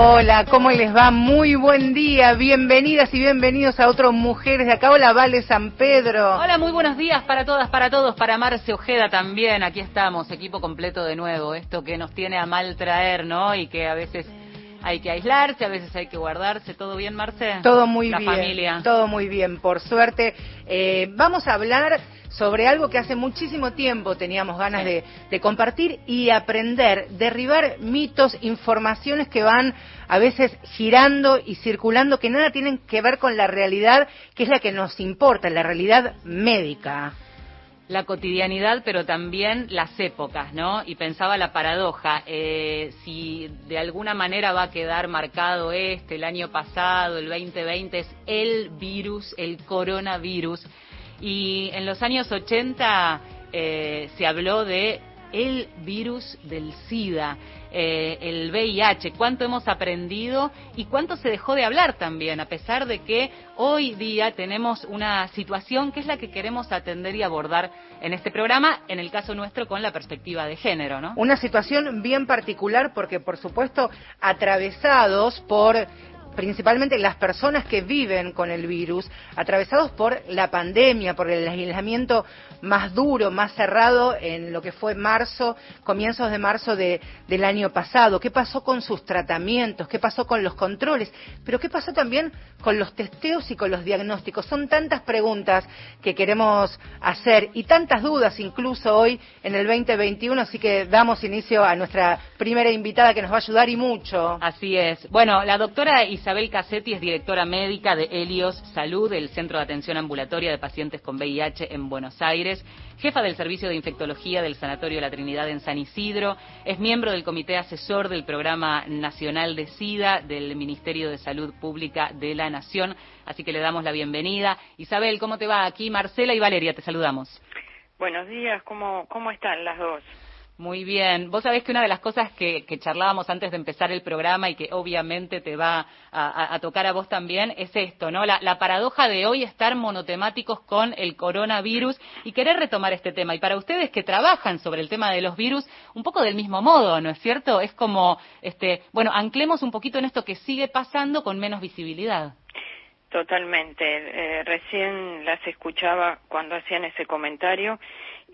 Hola, ¿cómo les va? Muy buen día, bienvenidas y bienvenidos a otros Mujeres de acá. Hola, Vale San Pedro. Hola, muy buenos días para todas, para todos, para Marce Ojeda también. Aquí estamos, equipo completo de nuevo. Esto que nos tiene a mal traer, ¿no? Y que a veces hay que aislarse, a veces hay que guardarse. ¿Todo bien, Marce? Todo muy La bien. familia. Todo muy bien, por suerte. Eh, vamos a hablar sobre algo que hace muchísimo tiempo teníamos ganas Sí. de, de compartir y aprender, derribar mitos, informaciones que van a veces girando y circulando que nada tienen que ver con la realidad, que es la que nos importa, la realidad médica. La cotidianidad, pero también las épocas, ¿no? Y pensaba la paradoja, eh, si de alguna manera va a quedar marcado este, el año pasado, el 2020, es el virus, el coronavirus. Y en los años 80 eh, se habló de el virus del SIDA, eh, el VIH, cuánto hemos aprendido y cuánto se dejó de hablar también, a pesar de que hoy día tenemos una situación que es la que queremos atender y abordar en este programa, en el caso nuestro con la perspectiva de género, ¿no? Una situación bien particular porque, por supuesto, atravesados por principalmente las personas que viven con el virus, atravesados por la pandemia, por el aislamiento más duro, más cerrado en lo que fue marzo, comienzos de marzo de- del año pasado. ¿Qué pasó con sus tratamientos? ¿Qué pasó con los controles? Pero ¿qué pasó también con los testeos y con los diagnósticos? Son tantas preguntas que queremos hacer y tantas dudas incluso hoy en el 2021, así que damos inicio a nuestra primera invitada que nos va a ayudar y mucho. Así es. Bueno, la doctora Isabel Cassetti es directora médica de Helios Salud, el Centro de Atención Ambulatoria de Pacientes con VIH en Buenos Aires, jefa del Servicio de Infectología del Sanatorio La Trinidad en San Isidro, es miembro del Comité Asesor del Programa Nacional de SIDA del Ministerio de Salud Pública de la Nación, así que le damos la bienvenida. Isabel, ¿cómo te va? Aquí Marcela y Valeria, te saludamos. Buenos días, ¿cómo, cómo están las dos? Muy bien. Vos sabés que una de las cosas que, que charlábamos antes de empezar el programa y que obviamente te va a, a- tocar a vos también es esto, ¿no? La, la paradoja de hoy estar monotemáticos con el coronavirus y querer retomar este tema. Y para ustedes que trabajan sobre el tema de los virus, un poco del mismo modo, ¿no es cierto? Es como, este, bueno, anclemos un poquito en esto que sigue pasando con menos visibilidad. Totalmente. Eh, recién las escuchaba cuando hacían ese comentario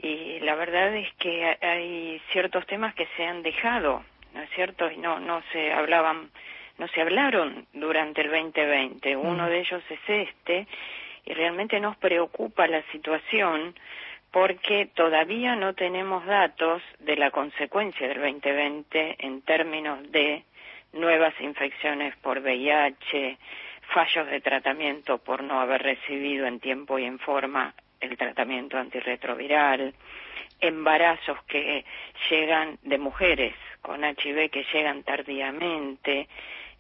y la verdad es que ha- hay ciertos temas que se han dejado, ¿no es cierto? Y no, no se hablaban, no se hablaron durante el 2020. Uno de ellos es este y realmente nos preocupa la situación porque todavía no tenemos datos de la consecuencia del 2020 en términos de nuevas infecciones por VIH, fallos de tratamiento por no haber recibido en tiempo y en forma el tratamiento antirretroviral, embarazos que llegan de mujeres con HIV que llegan tardíamente.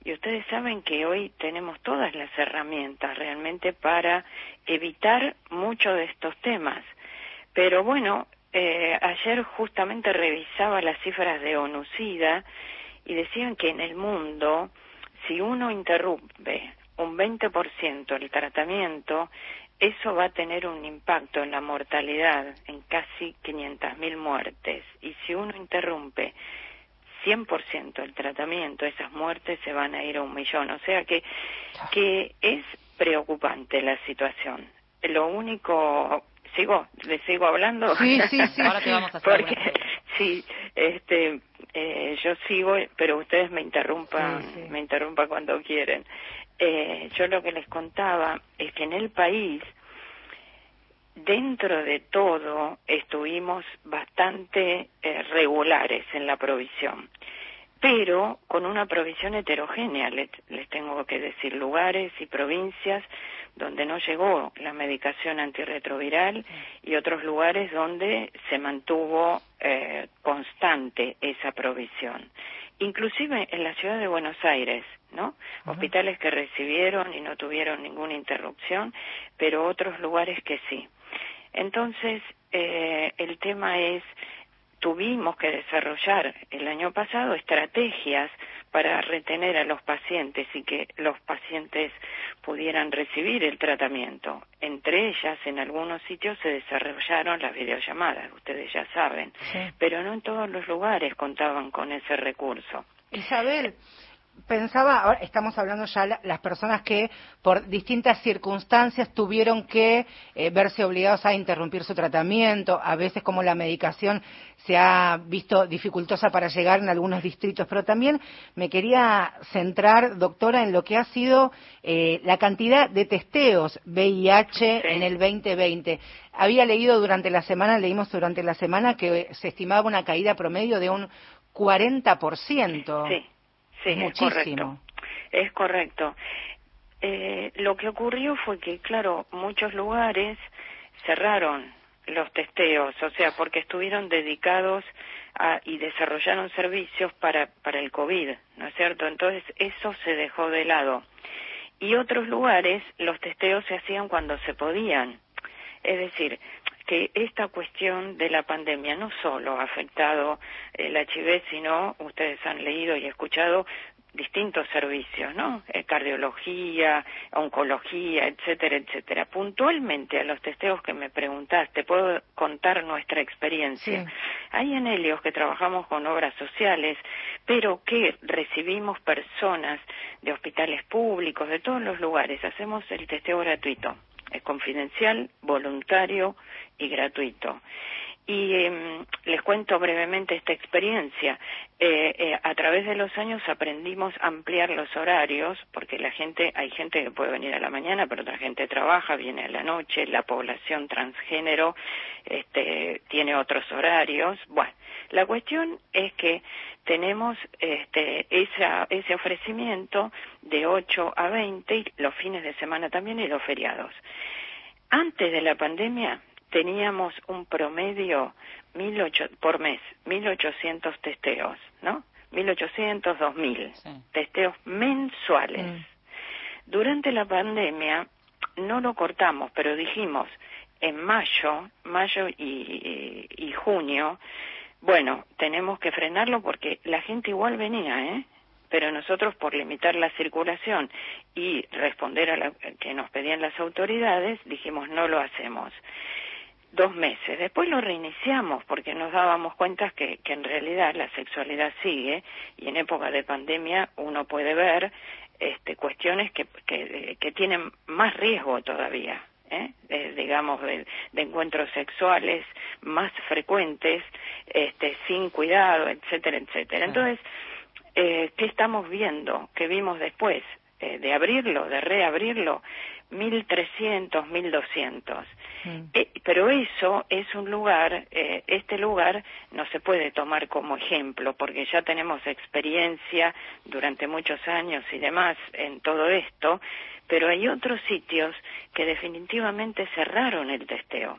Y ustedes saben que hoy tenemos todas las herramientas realmente para evitar muchos de estos temas. Pero bueno, eh, ayer justamente revisaba las cifras de ONUCIDA y decían que en el mundo, si uno interrumpe un 20% el tratamiento, eso va a tener un impacto en la mortalidad en casi 500.000 muertes. Y si uno interrumpe 100% el tratamiento, esas muertes se van a ir a un millón. O sea que, que es preocupante la situación. Lo único, sigo, le sigo hablando. Sí, sí, sí. Ahora te vamos a hacer Porque, sí, este, eh, yo sigo, pero ustedes me interrumpan, Sí, sí. me interrumpan cuando quieren. Eh, yo lo que les contaba es que en el país, dentro de todo, estuvimos bastante eh, regulares en la provisión, pero con una provisión heterogénea, les, les tengo que decir, lugares y provincias donde no llegó la medicación antirretroviral y otros lugares donde se mantuvo eh, constante esa provisión. Inclusive en la ciudad de Buenos Aires, ¿no? Hospitales que recibieron y no tuvieron ninguna interrupción, pero otros lugares que sí. Entonces, eh, el tema es, tuvimos que desarrollar el año pasado estrategias para retener a los pacientes y que los pacientes pudieran recibir el tratamiento. Entre ellas, en algunos sitios se desarrollaron las videollamadas, ustedes ya saben, pero no en todos los lugares contaban con ese recurso. Isabel, pensaba, ahora estamos hablando ya las personas que por distintas circunstancias tuvieron que eh, verse obligados a interrumpir su tratamiento, a veces como la medicación se ha visto dificultosa para llegar en algunos distritos, pero también me quería centrar, doctora, en lo que ha sido eh, la cantidad de testeos VIH en el 2020. Había leído durante la semana, leímos durante la semana que se estimaba una caída promedio de un 40%. Sí. Sí, es correcto. Es correcto. Eh, lo que ocurrió fue que, claro, muchos lugares cerraron los testeos, o sea, porque estuvieron dedicados a, y desarrollaron servicios para, para el COVID, ¿no es cierto? Entonces, eso se dejó de lado. Y otros lugares, los testeos se hacían cuando se podían. Es decir, que esta cuestión de la pandemia no solo ha afectado el HIV, sino ustedes han leído y escuchado distintos servicios, ¿no? Eh, cardiología, oncología, etcétera, etcétera. Puntualmente a los testeos que me preguntaste, puedo contar nuestra experiencia. Hay en Helios que trabajamos con obras sociales, pero que recibimos personas de hospitales públicos, de todos los lugares. Hacemos el testeo gratuito. Es confidencial, voluntario y gratuito. Y em, les cuento brevemente esta experiencia. Eh, eh, a través de los años aprendimos a ampliar los horarios, porque la gente, hay gente que puede venir a la mañana, pero otra gente trabaja, viene a la noche, la población transgénero este, tiene otros horarios. Bueno, la cuestión es que tenemos este, esa, ese ofrecimiento de 8 a 20, los fines de semana también y los feriados. Antes de la pandemia teníamos un promedio por mes, 1.800 testeos, ¿no? 1.800, 2.000 testeos mensuales. Mm. Durante la pandemia no lo cortamos, pero dijimos en mayo, mayo y, y junio, bueno, tenemos que frenarlo porque la gente igual venía, ¿eh? pero nosotros por limitar la circulación y responder a lo que nos pedían las autoridades, dijimos no lo hacemos dos meses. Después lo reiniciamos porque nos dábamos cuenta que, que en realidad la sexualidad sigue y en época de pandemia uno puede ver este, cuestiones que, que, que tienen más riesgo todavía. ¿eh? digamos, de, encuentros sexuales más frecuentes, este, sin cuidado, etcétera, etcétera. Entonces, eh, ¿qué estamos viendo? ¿Qué vimos después? Eh, de abrirlo, de reabrirlo, 1.300, 1.200. Mm. Eh, pero eso es un lugar, eh, este lugar no se puede tomar como ejemplo porque ya tenemos experiencia durante muchos años y demás en todo esto, pero hay otros sitios que definitivamente cerraron el testeo.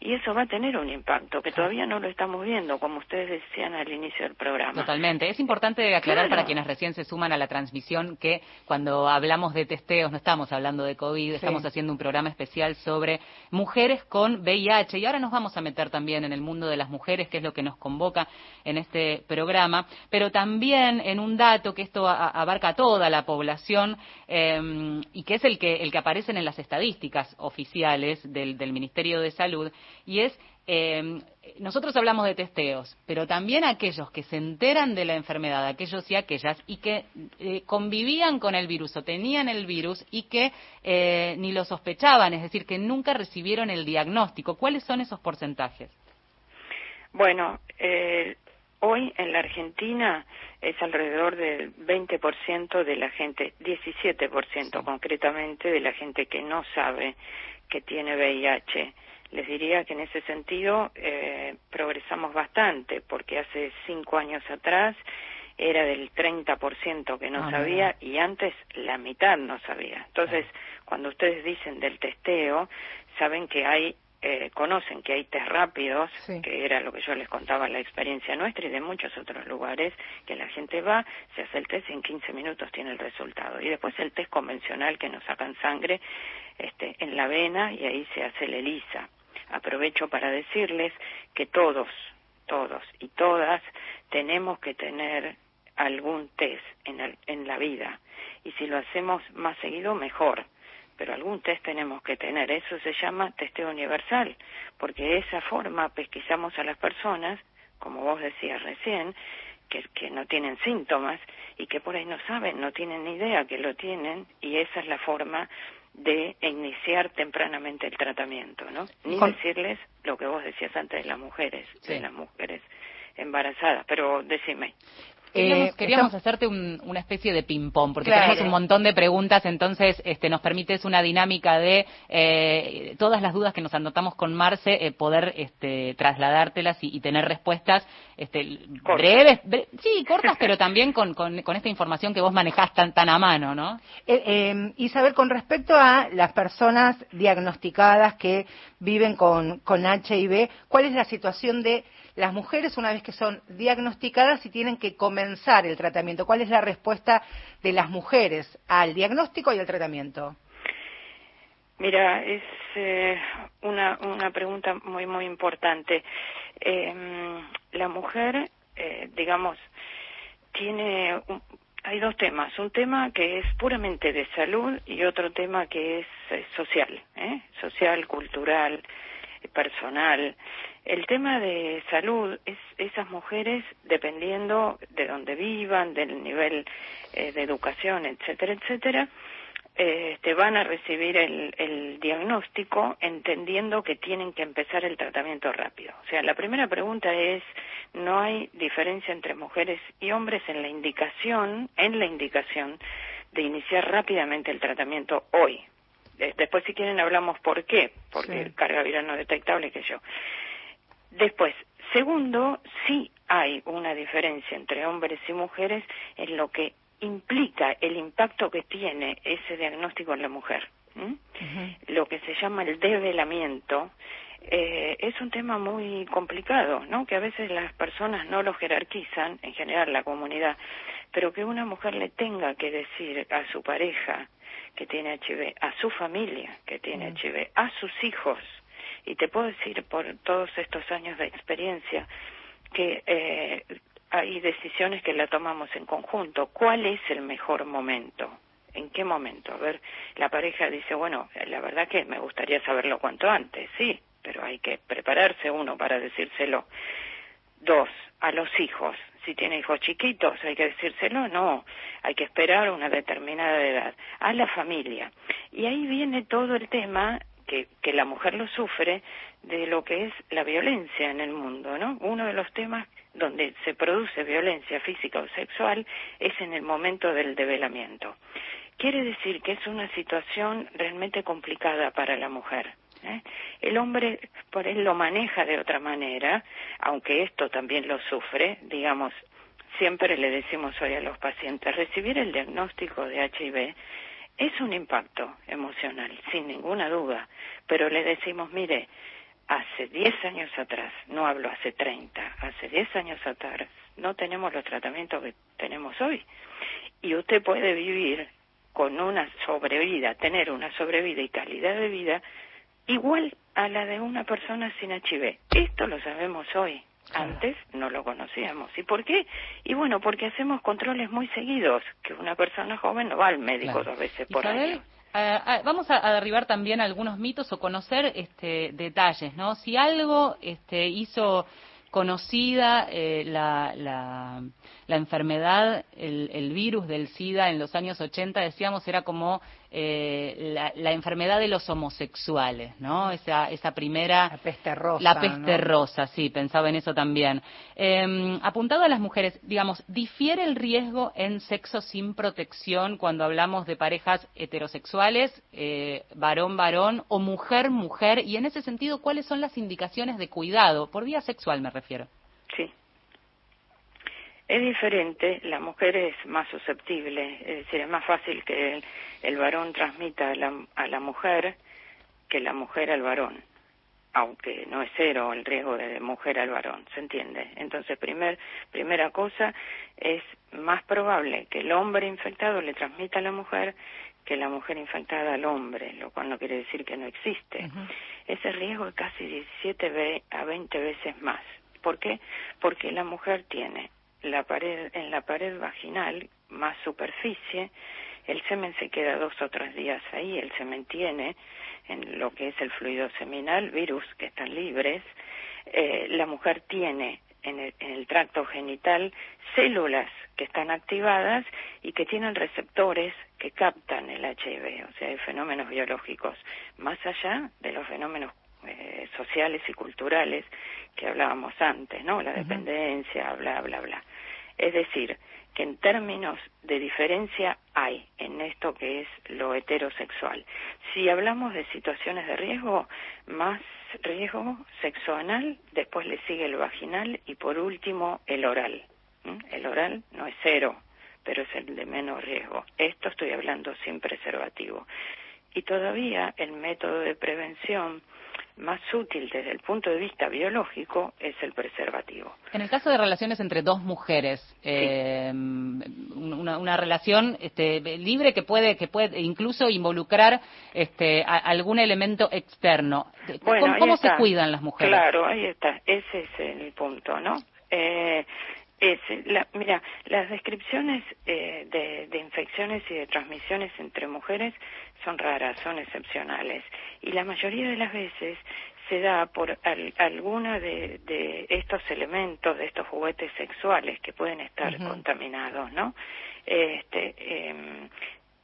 Y eso va a tener un impacto que todavía no lo estamos viendo, como ustedes decían al inicio del programa. Totalmente. Es importante aclarar para quienes recién se suman a la transmisión que cuando hablamos de testeos no estamos hablando de COVID, estamos haciendo un programa especial sobre mujeres con VIH. Y ahora nos vamos a meter también en el mundo de las mujeres, que es lo que nos convoca en este programa, pero también en un dato que esto abarca a toda la población eh, y que es el que, el que aparecen en las estadísticas oficiales del, del Ministerio de Salud y es, eh, nosotros hablamos de testeos, pero también aquellos que se enteran de la enfermedad, aquellos y aquellas, y que eh, convivían con el virus o tenían el virus y que eh, ni lo sospechaban, es decir, que nunca recibieron el diagnóstico. ¿Cuáles son esos porcentajes? Bueno, hoy en la Argentina es alrededor del 20% de la gente, 17% concretamente de la gente que no sabe que tiene VIH les diría que en ese sentido eh, progresamos bastante, porque hace cinco años atrás era del 30% que no ah, sabía y antes la mitad no sabía. Entonces, cuando ustedes dicen del testeo, saben que hay eh, conocen que hay test rápidos, que era lo que yo les contaba la experiencia nuestra y de muchos otros lugares, que la gente va, se hace el test y en 15 minutos tiene el resultado. Y después el test convencional que nos sacan sangre este, en la vena y ahí se hace el ELISA. Aprovecho para decirles que todos, todos y todas tenemos que tener algún test en, en la vida y si lo hacemos más seguido mejor pero algún test tenemos que tener. Eso se llama testeo universal, porque de esa forma pesquisamos a las personas, como vos decías recién, que, que no tienen síntomas y que por ahí no saben, no tienen ni idea que lo tienen, y esa es la forma de iniciar tempranamente el tratamiento, ¿no? Ni decirles lo que vos decías antes de las mujeres, de las mujeres embarazadas, pero decime. Queríamos, eh, hacerte una especie de ping-pong, porque tenemos un montón de preguntas, entonces este, nos permites una dinámica de eh, todas las dudas que nos anotamos con Marce, eh, poder este, trasladártelas y, tener respuestas este, breves, sí, cortas, pero también con, con, esta información que vos manejás tan, tan a mano, ¿no? Eh, Isabel, con respecto a las personas diagnosticadas que viven con, con HIV, ¿cuál es la situación de las mujeres una vez que son diagnosticadas y tienen que comenzar el tratamiento. ¿Cuál es la respuesta de las mujeres al diagnóstico y al tratamiento? Mira, es eh, una, una pregunta muy, muy importante. Em, la mujer, eh, digamos, tiene hay dos temas, un tema que es puramente de salud y otro tema que es eh, social, ¿eh? social, cultural, personal. El tema de salud es esas mujeres, dependiendo de dónde vivan, del nivel eh, de educación, etcétera, etcétera, eh, te van a recibir el, el, diagnóstico entendiendo que tienen que empezar el tratamiento rápido. O sea, la primera pregunta es, no hay diferencia entre mujeres y hombres en la indicación, en la indicación de iniciar rápidamente el tratamiento hoy. después, si quieren, hablamos por qué, porque carga viral no detectable que yo. Después, segundo, sí hay una diferencia entre hombres y mujeres en lo que implica el impacto que tiene ese diagnóstico en la mujer. Lo que se llama el develamiento eh, es un tema muy complicado, ¿no? Que a veces las personas no lo jerarquizan, en general la comunidad, pero que una mujer le tenga que decir a su pareja que tiene HIV, a su familia que tiene HIV, a sus hijos, y te puedo decir por todos estos años de experiencia que eh, hay decisiones que la tomamos en conjunto. ¿Cuál es el mejor momento? ¿En qué momento? A ver, la pareja dice, bueno, la verdad que me gustaría saberlo cuanto antes, sí, pero hay que prepararse uno para decírselo. Dos, a los hijos. Si tiene hijos chiquitos, hay que decírselo, no, hay que esperar una determinada edad. A la familia. Y ahí viene todo el tema que, que la mujer lo sufre de lo que es la violencia en el mundo, ¿no? Uno de los temas donde se produce violencia física o sexual es en el momento del develamiento. Quiere decir que es una situación realmente complicada para la mujer. ¿eh? El hombre por él lo maneja de otra manera, aunque esto también lo sufre, digamos, siempre le decimos hoy a los pacientes, recibir el diagnóstico de HIV es un impacto emocional, sin ninguna duda, pero le decimos, mire, hace 10 años atrás, no hablo hace 30, hace 10 años atrás, no tenemos los tratamientos que tenemos hoy. Y usted puede vivir con una sobrevida, tener una sobrevida y calidad de vida igual a la de una persona sin HIV. Esto lo sabemos hoy. Antes no lo conocíamos. ¿Y por qué? Y bueno, porque hacemos controles muy seguidos, que una persona joven no va al médico dos veces por año. Eh, eh, vamos a, derribar también algunos mitos o conocer este, detalles, ¿no? Si algo este, hizo conocida eh, la, la, la, enfermedad, el, el, virus del SIDA en los años 80, decíamos, era como eh, la, enfermedad de los homosexuales, ¿no? Esa, esa primera... La peste rosa. La peste rosa, sí, pensaba en eso también. Eh, apuntado a las mujeres, digamos, ¿difiere el riesgo en sexo sin protección cuando hablamos de parejas heterosexuales, eh, varón-varón o mujer-mujer? Y en ese sentido, ¿cuáles son las indicaciones de cuidado? Por vía sexual me refiero. Es diferente, la mujer es más susceptible, es decir, es más fácil que el, varón transmita a la, a la mujer que la mujer al varón. aunque no es cero el riesgo de mujer al varón, ¿se entiende? Entonces, primer, primera cosa, es más probable que el hombre infectado le transmita a la mujer que la mujer infectada al hombre, lo cual no quiere decir que no existe. Ese riesgo es casi 17 a 20 veces más. ¿Por qué? Porque la mujer tiene la pared, en la pared vaginal más superficie, el semen se queda dos o tres días ahí, el semen tiene en lo que es el fluido seminal virus que están libres, eh, la mujer tiene en el, en el, tracto genital células que están activadas y que tienen receptores que captan el HIV, o sea, hay fenómenos biológicos, más allá de los fenómenos eh, sociales y culturales que hablábamos antes, ¿no? La dependencia, bla, bla, bla. Es decir, que en términos de diferencia hay en esto que es lo heterosexual. Si hablamos de situaciones de riesgo, más riesgo sexual, después le sigue el vaginal y por último el oral. El oral no es cero, pero es el de menos riesgo. Esto estoy hablando sin preservativo. Y todavía el método de prevención más útil desde el punto de vista biológico es el preservativo. En el caso de relaciones entre dos mujeres, eh, una, relación este, libre que puede, que puede incluso involucrar este, algún elemento externo. ¿Cómo, se cuidan las mujeres? Claro, ahí está. Ese es el punto, ¿no? Eh, la, mira, las descripciones eh, de, de, infecciones y de transmisiones entre mujeres son raras, son excepcionales. Y la mayoría de las veces se da por alguna de, de, estos elementos, de estos juguetes sexuales que pueden estar contaminados, ¿no? Este, eh,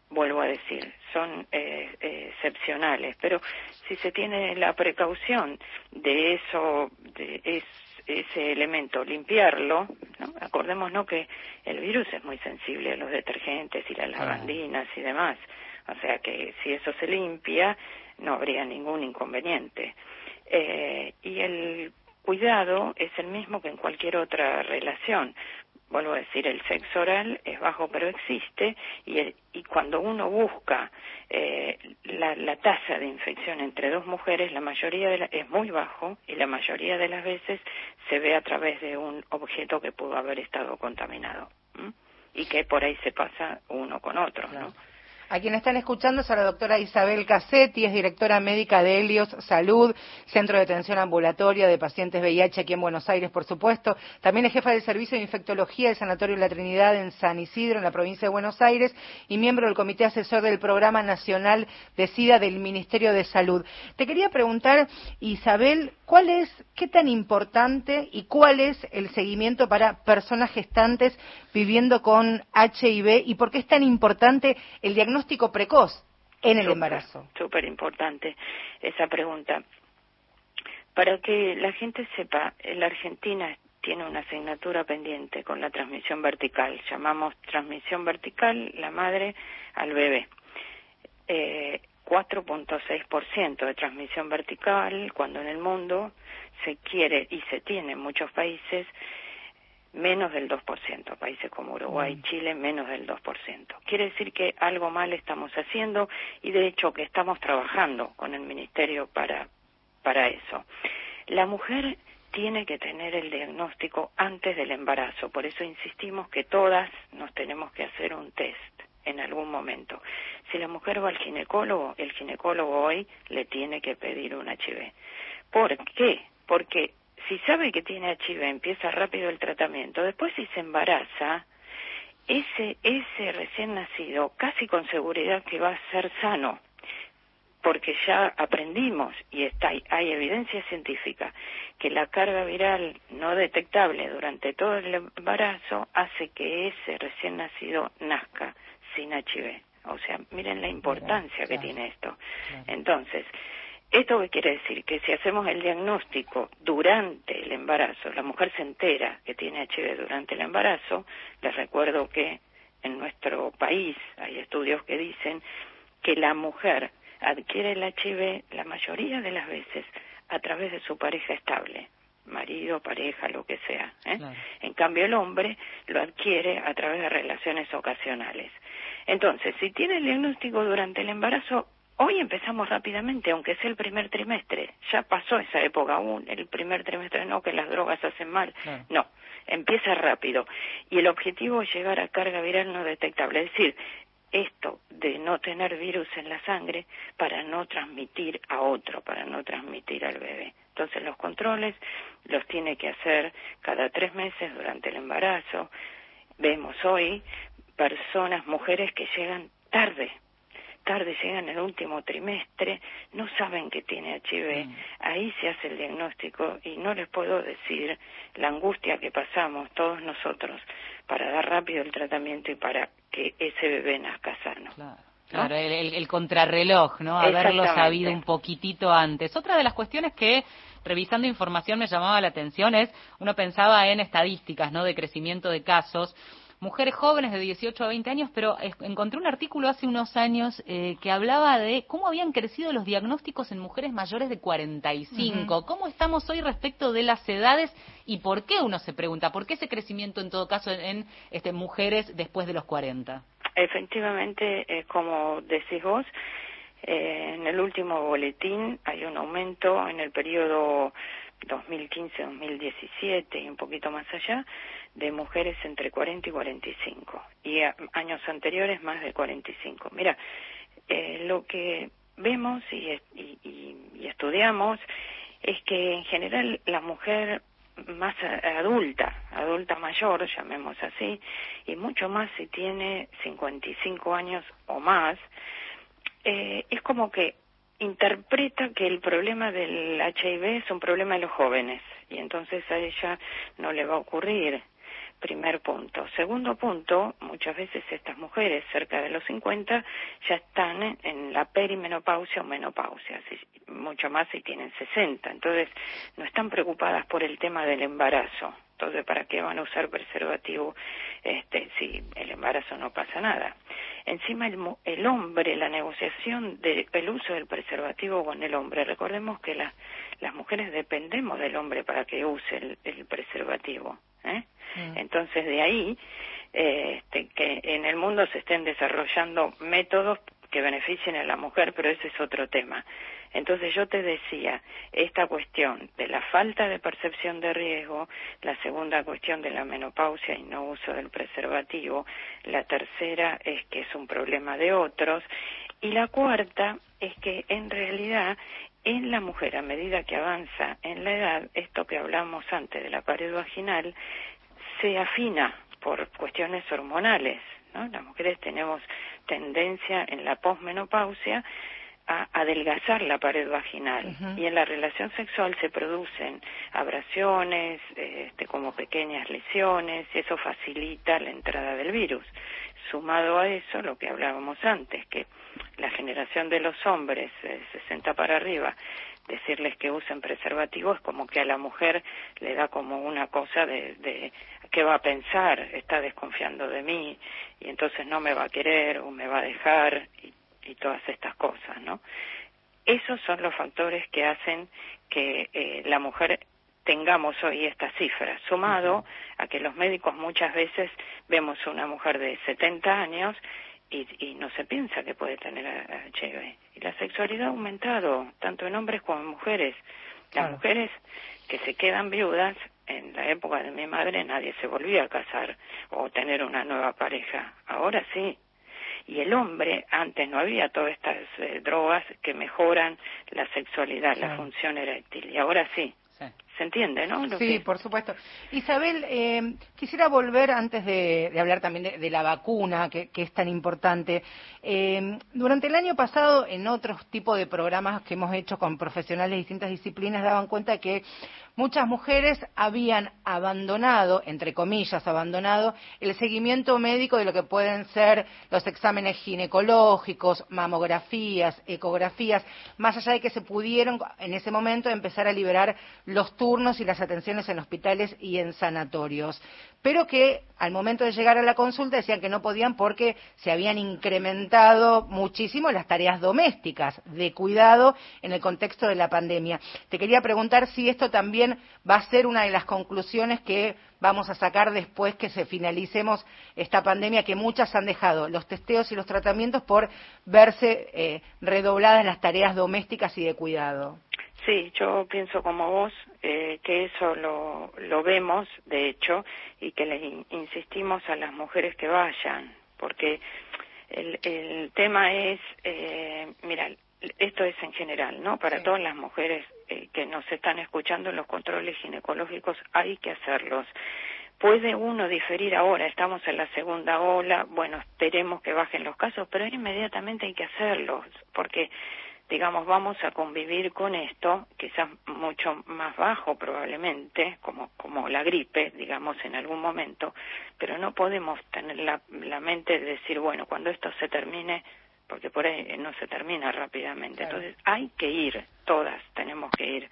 vuelvo a decir, son eh, excepcionales, pero si se tiene la precaución de eso, de es, ese elemento, limpiarlo, ¿no? acordémonos que el virus es muy sensible a los detergentes y las lavandinas y demás, o sea que si eso se limpia no habría ningún inconveniente. Eh, y el cuidado es el mismo que en cualquier otra relación vuelvo a decir, el sexo oral es bajo pero existe y, y cuando uno busca eh, la, la, tasa de infección entre dos mujeres, la mayoría de la, es muy bajo y la mayoría de las veces se ve a través de un objeto que pudo haber estado contaminado y que por ahí se pasa uno con otro, ¿no? A quien están escuchando es a la doctora Isabel Cassetti, es directora médica de Helios Salud, Centro de Atención Ambulatoria de Pacientes VIH aquí en Buenos Aires, por supuesto. También es jefa del Servicio de Infectología del Sanatorio La Trinidad en San Isidro, en la provincia de Buenos Aires, y miembro del Comité Asesor del Programa Nacional de SIDA del Ministerio de Salud. Te quería preguntar, Isabel, ¿cuál es, qué tan importante y cuál es el seguimiento para personas gestantes viviendo con HIV y por qué es tan importante el diagnóstico precoz en el embarazo. Súper importante esa pregunta. Para que la gente sepa, la Argentina tiene una asignatura pendiente con la transmisión vertical. Llamamos transmisión vertical la madre al bebé. Eh, 4.6% de transmisión vertical, cuando en el mundo se quiere y se tiene en muchos países menos del 2%, países como Uruguay, y Chile, menos del 2%. Quiere decir que algo mal estamos haciendo y de hecho que estamos trabajando con el Ministerio para, para eso. La mujer tiene que tener el diagnóstico antes del embarazo, por eso insistimos que todas nos tenemos que hacer un test en algún momento. Si la mujer va al ginecólogo, el ginecólogo hoy le tiene que pedir un HIV. ¿Por qué? Porque si sabe que tiene HIV, empieza rápido el tratamiento, después si se embaraza, ese, ese recién nacido casi con seguridad que va a ser sano, porque ya aprendimos y está, hay evidencia científica que la carga viral no detectable durante todo el embarazo hace que ese recién nacido nazca sin HIV. O sea, miren la importancia que tiene esto. Entonces, ¿Esto qué quiere decir? Que si hacemos el diagnóstico durante el embarazo, la mujer se entera que tiene HIV durante el embarazo, les recuerdo que en nuestro país hay estudios que dicen que la mujer adquiere el HIV la mayoría de las veces a través de su pareja estable, marido, pareja, lo que sea. ¿eh? En cambio, el hombre lo adquiere a través de relaciones ocasionales. Entonces, si tiene el diagnóstico durante el embarazo, Hoy empezamos rápidamente, aunque sea el primer trimestre. Ya pasó esa época aún, el primer trimestre no, que las drogas hacen mal. No, empieza rápido. Y el objetivo es llegar a carga viral no detectable. Es decir, esto de no tener virus en la sangre para no transmitir a otro, para no transmitir al bebé. Entonces los controles los tiene que hacer cada tres meses durante el embarazo. Vemos hoy personas, mujeres que llegan tarde tarde llegan el último trimestre, no saben que tiene HIV, mm. ahí se hace el diagnóstico y no les puedo decir la angustia que pasamos todos nosotros para dar rápido el tratamiento y para que ese bebé nazca sano. Claro. el, contrarreloj, ¿no? Haberlo sabido un poquitito antes. Otra de las cuestiones que revisando información me llamaba la atención es, uno pensaba en estadísticas, ¿no? De crecimiento de casos mujeres jóvenes de 18 a 20 años, pero encontré un artículo hace unos años eh, que hablaba de cómo habían crecido los diagnósticos en mujeres mayores de 45. ¿Cómo estamos hoy respecto de las edades y por qué uno se pregunta? ¿Por qué ese crecimiento en todo caso en, este, mujeres después de los 40? Efectivamente, eh, como decís vos, eh, en el último boletín hay un aumento en el periodo 2015-2017 y un poquito más allá de mujeres entre 40 y 45 y años anteriores más de 45. Mira, eh, lo que vemos y, y, estudiamos es que en general la mujer más adulta, adulta mayor, llamemos así, y mucho más si tiene 55 años o más, eh, es como que interpreta que el problema del HIV es un problema de los jóvenes y entonces a ella no le va a ocurrir. Primer punto. Segundo punto, muchas veces estas mujeres cerca de los 50 ya están en la perimenopausia o menopausia, mucho más si tienen 60. Entonces, no están preocupadas por el tema del embarazo. Entonces, ¿para qué van a usar preservativo este, si el embarazo no pasa nada? Encima, el, hombre, la negociación del uso del preservativo con el hombre. Recordemos que las mujeres dependemos del hombre para que use el preservativo. ¿Eh? Mm. Entonces, de ahí este, que en el mundo se estén desarrollando métodos que beneficien a la mujer, pero ese es otro tema. Entonces yo te decía, esta cuestión de la falta de percepción de riesgo, la segunda cuestión de la menopausia y no uso del preservativo, la tercera es que es un problema de otros, y la cuarta es que en realidad en la mujer, a medida que avanza en la edad, esto que hablamos antes de la pared vaginal, se afina por cuestiones hormonales. ¿no? Las mujeres tenemos tendencia en la posmenopausia a adelgazar la pared vaginal y en la relación sexual se producen abrasiones, este, como pequeñas lesiones y eso facilita la entrada del virus. Sumado a eso, lo que hablábamos antes, que la generación de los hombres, eh, 60 para arriba, decirles que usen preservativos es como que a la mujer le da como una cosa de, de qué va a pensar, está desconfiando de mí y entonces no me va a querer o me va a dejar y, todas estas cosas, ¿no? Esos son los factores que hacen que eh, la mujer tengamos hoy estas cifras, sumado a que los médicos muchas veces vemos una mujer de 70 años y, no se piensa que puede tener HIV. Y la sexualidad ha aumentado, tanto en hombres como en mujeres. Las mujeres que se quedan viudas, en la época de mi madre nadie se volvía a casar o tener una nueva pareja. Ahora sí. Y el hombre, antes no había todas estas eh, drogas que mejoran la sexualidad, la función eréctil. Y ahora sí. ¿Se entiende, no? sí, por supuesto. Isabel, eh, quisiera volver antes de, hablar también de, la vacuna, que, es tan importante. Eh, durante el año pasado, en otros tipos de programas que hemos hecho con profesionales de distintas disciplinas, daban cuenta que muchas mujeres habían abandonado, entre comillas, abandonado el seguimiento médico de lo que pueden ser los exámenes ginecológicos, mamografías, ecografías, más allá de que se pudieron en ese momento empezar a liberar los tubos turnos y las atenciones en hospitales y en sanatorios, pero que al momento de llegar a la consulta decían que no podían porque se habían incrementado muchísimo las tareas domésticas de cuidado en el contexto de la pandemia. Te quería preguntar si esto también va a ser una de las conclusiones que vamos a sacar después que se finalicemos esta pandemia, que muchas han dejado los testeos y los tratamientos por verse eh, redobladas las tareas domésticas y de cuidado. Sí, yo pienso como vos eh, que eso lo, lo vemos, de hecho, y que le insistimos a las mujeres que vayan, porque el, el tema es, eh, mira, esto es en general, ¿no? Para todas las mujeres eh, que nos están escuchando, los controles ginecológicos hay que hacerlos. Puede uno diferir ahora, estamos en la segunda ola, bueno, esperemos que bajen los casos, pero inmediatamente hay que hacerlos, porque digamos, vamos a convivir con esto, quizás mucho más bajo probablemente, como, como la gripe, digamos, en algún momento, pero no podemos tener la, la mente de decir, bueno, cuando esto se termine, porque por ahí no se termina rápidamente. Entonces, hay que ir, todas tenemos que ir.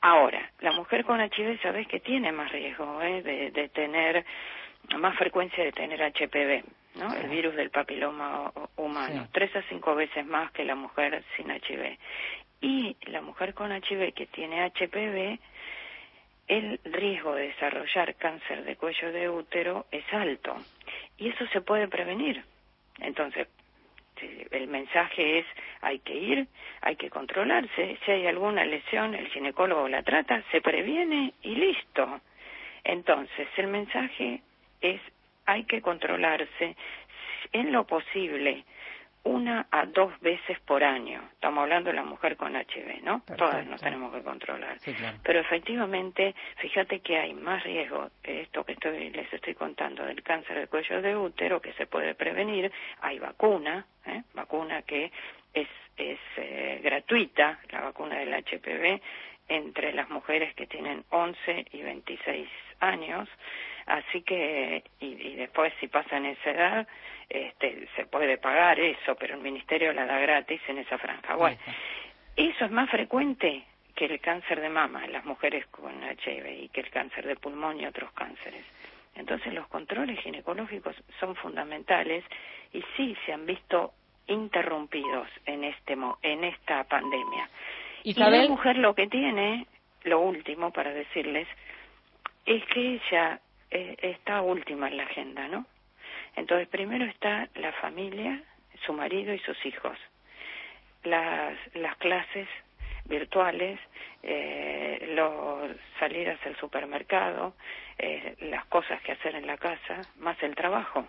Ahora, la mujer con HIV, sabes que tiene más riesgo ¿eh? de, de tener más frecuencia de tener HPV. ¿no? El virus del papiloma humano, tres a cinco veces más que la mujer sin HIV. Y la mujer con HIV que tiene HPV, el riesgo de desarrollar cáncer de cuello de útero es alto. Y eso se puede prevenir. Entonces, el mensaje es hay que ir, hay que controlarse, si hay alguna lesión el ginecólogo la trata, se previene y listo. Entonces, el mensaje es hay que controlarse en lo posible una a dos veces por año. Estamos hablando de la mujer con HIV, ¿no? Todas nos tenemos que controlar. Pero efectivamente, fíjate que hay más riesgo, esto que estoy, les estoy contando, del cáncer del cuello de útero, que se puede prevenir. Hay vacuna, ¿eh? vacuna que es, es eh, gratuita, la vacuna del HPV, entre las mujeres que tienen 11 y 26 años. Así que, y, después si pasan esa edad, este, se puede pagar eso, pero el ministerio la da gratis en esa franja. Bueno, eso es más frecuente que el cáncer de mama en las mujeres con HIV y que el cáncer de pulmón y otros cánceres. Entonces los controles ginecológicos son fundamentales y sí se han visto interrumpidos en este en esta pandemia. Y la mujer lo que tiene, lo último para decirles, es que ella eh, está última en la agenda, ¿no? Entonces, primero está la familia, su marido y sus hijos. Las, las clases virtuales, eh, los salidas al supermercado, eh, las cosas que hacer en la casa, más el trabajo.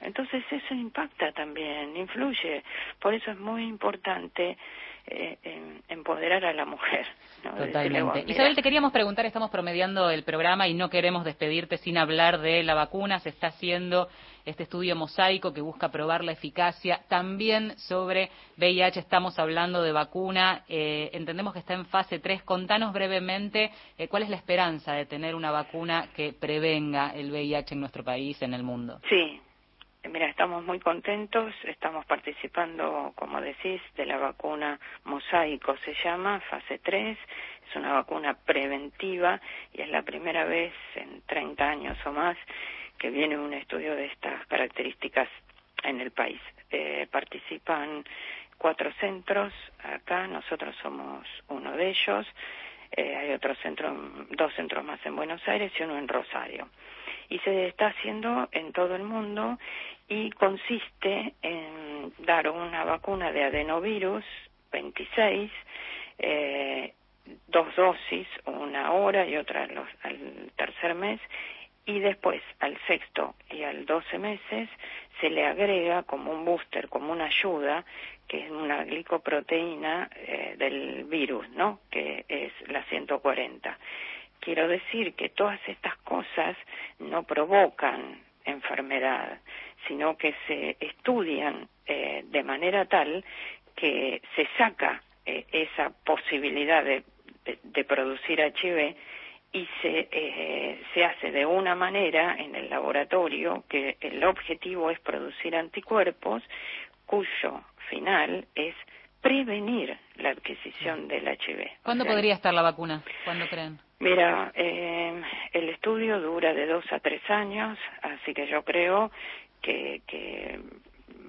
Entonces eso impacta también, influye. Por eso es muy importante eh, empoderar a la mujer. Totalmente. Isabel, te queríamos preguntar, estamos promediando el programa y no queremos despedirte sin hablar de la vacuna. Se está haciendo este estudio mosaico que busca probar la eficacia. También sobre VIH estamos hablando de vacuna. Eh, entendemos que está en fase 3. Contanos brevemente eh, cuál es la esperanza de tener una vacuna que prevenga el VIH en nuestro país, en el mundo. Sí, Mira, estamos muy contentos, estamos participando, como decís, de la vacuna Mosaico, se llama, fase 3, es una vacuna preventiva y es la primera vez en 30 años o más que viene un estudio de estas características en el país. Eh, participan cuatro centros acá, nosotros somos uno de ellos, eh, hay otro centro, dos centros más en Buenos Aires y uno en Rosario. Y se está haciendo en todo el mundo y consiste en dar una vacuna de adenovirus 26, eh, dos dosis, una hora y otra al tercer mes, y después al sexto y al doce meses se le agrega como un booster, como una ayuda, que es una glicoproteína eh, del virus, ¿no? Que es la 140. Quiero decir que todas estas cosas no provocan enfermedad, sino que se estudian eh, de manera tal que se saca eh, esa posibilidad de, producir HIV y se, eh, se hace de una manera en el laboratorio que el objetivo es producir anticuerpos cuyo final es prevenir la adquisición del HIV. ¿Cuándo podría estar la vacuna? ¿Cuándo creen? Mira, eh, el estudio dura de dos a tres años, así que yo creo que, que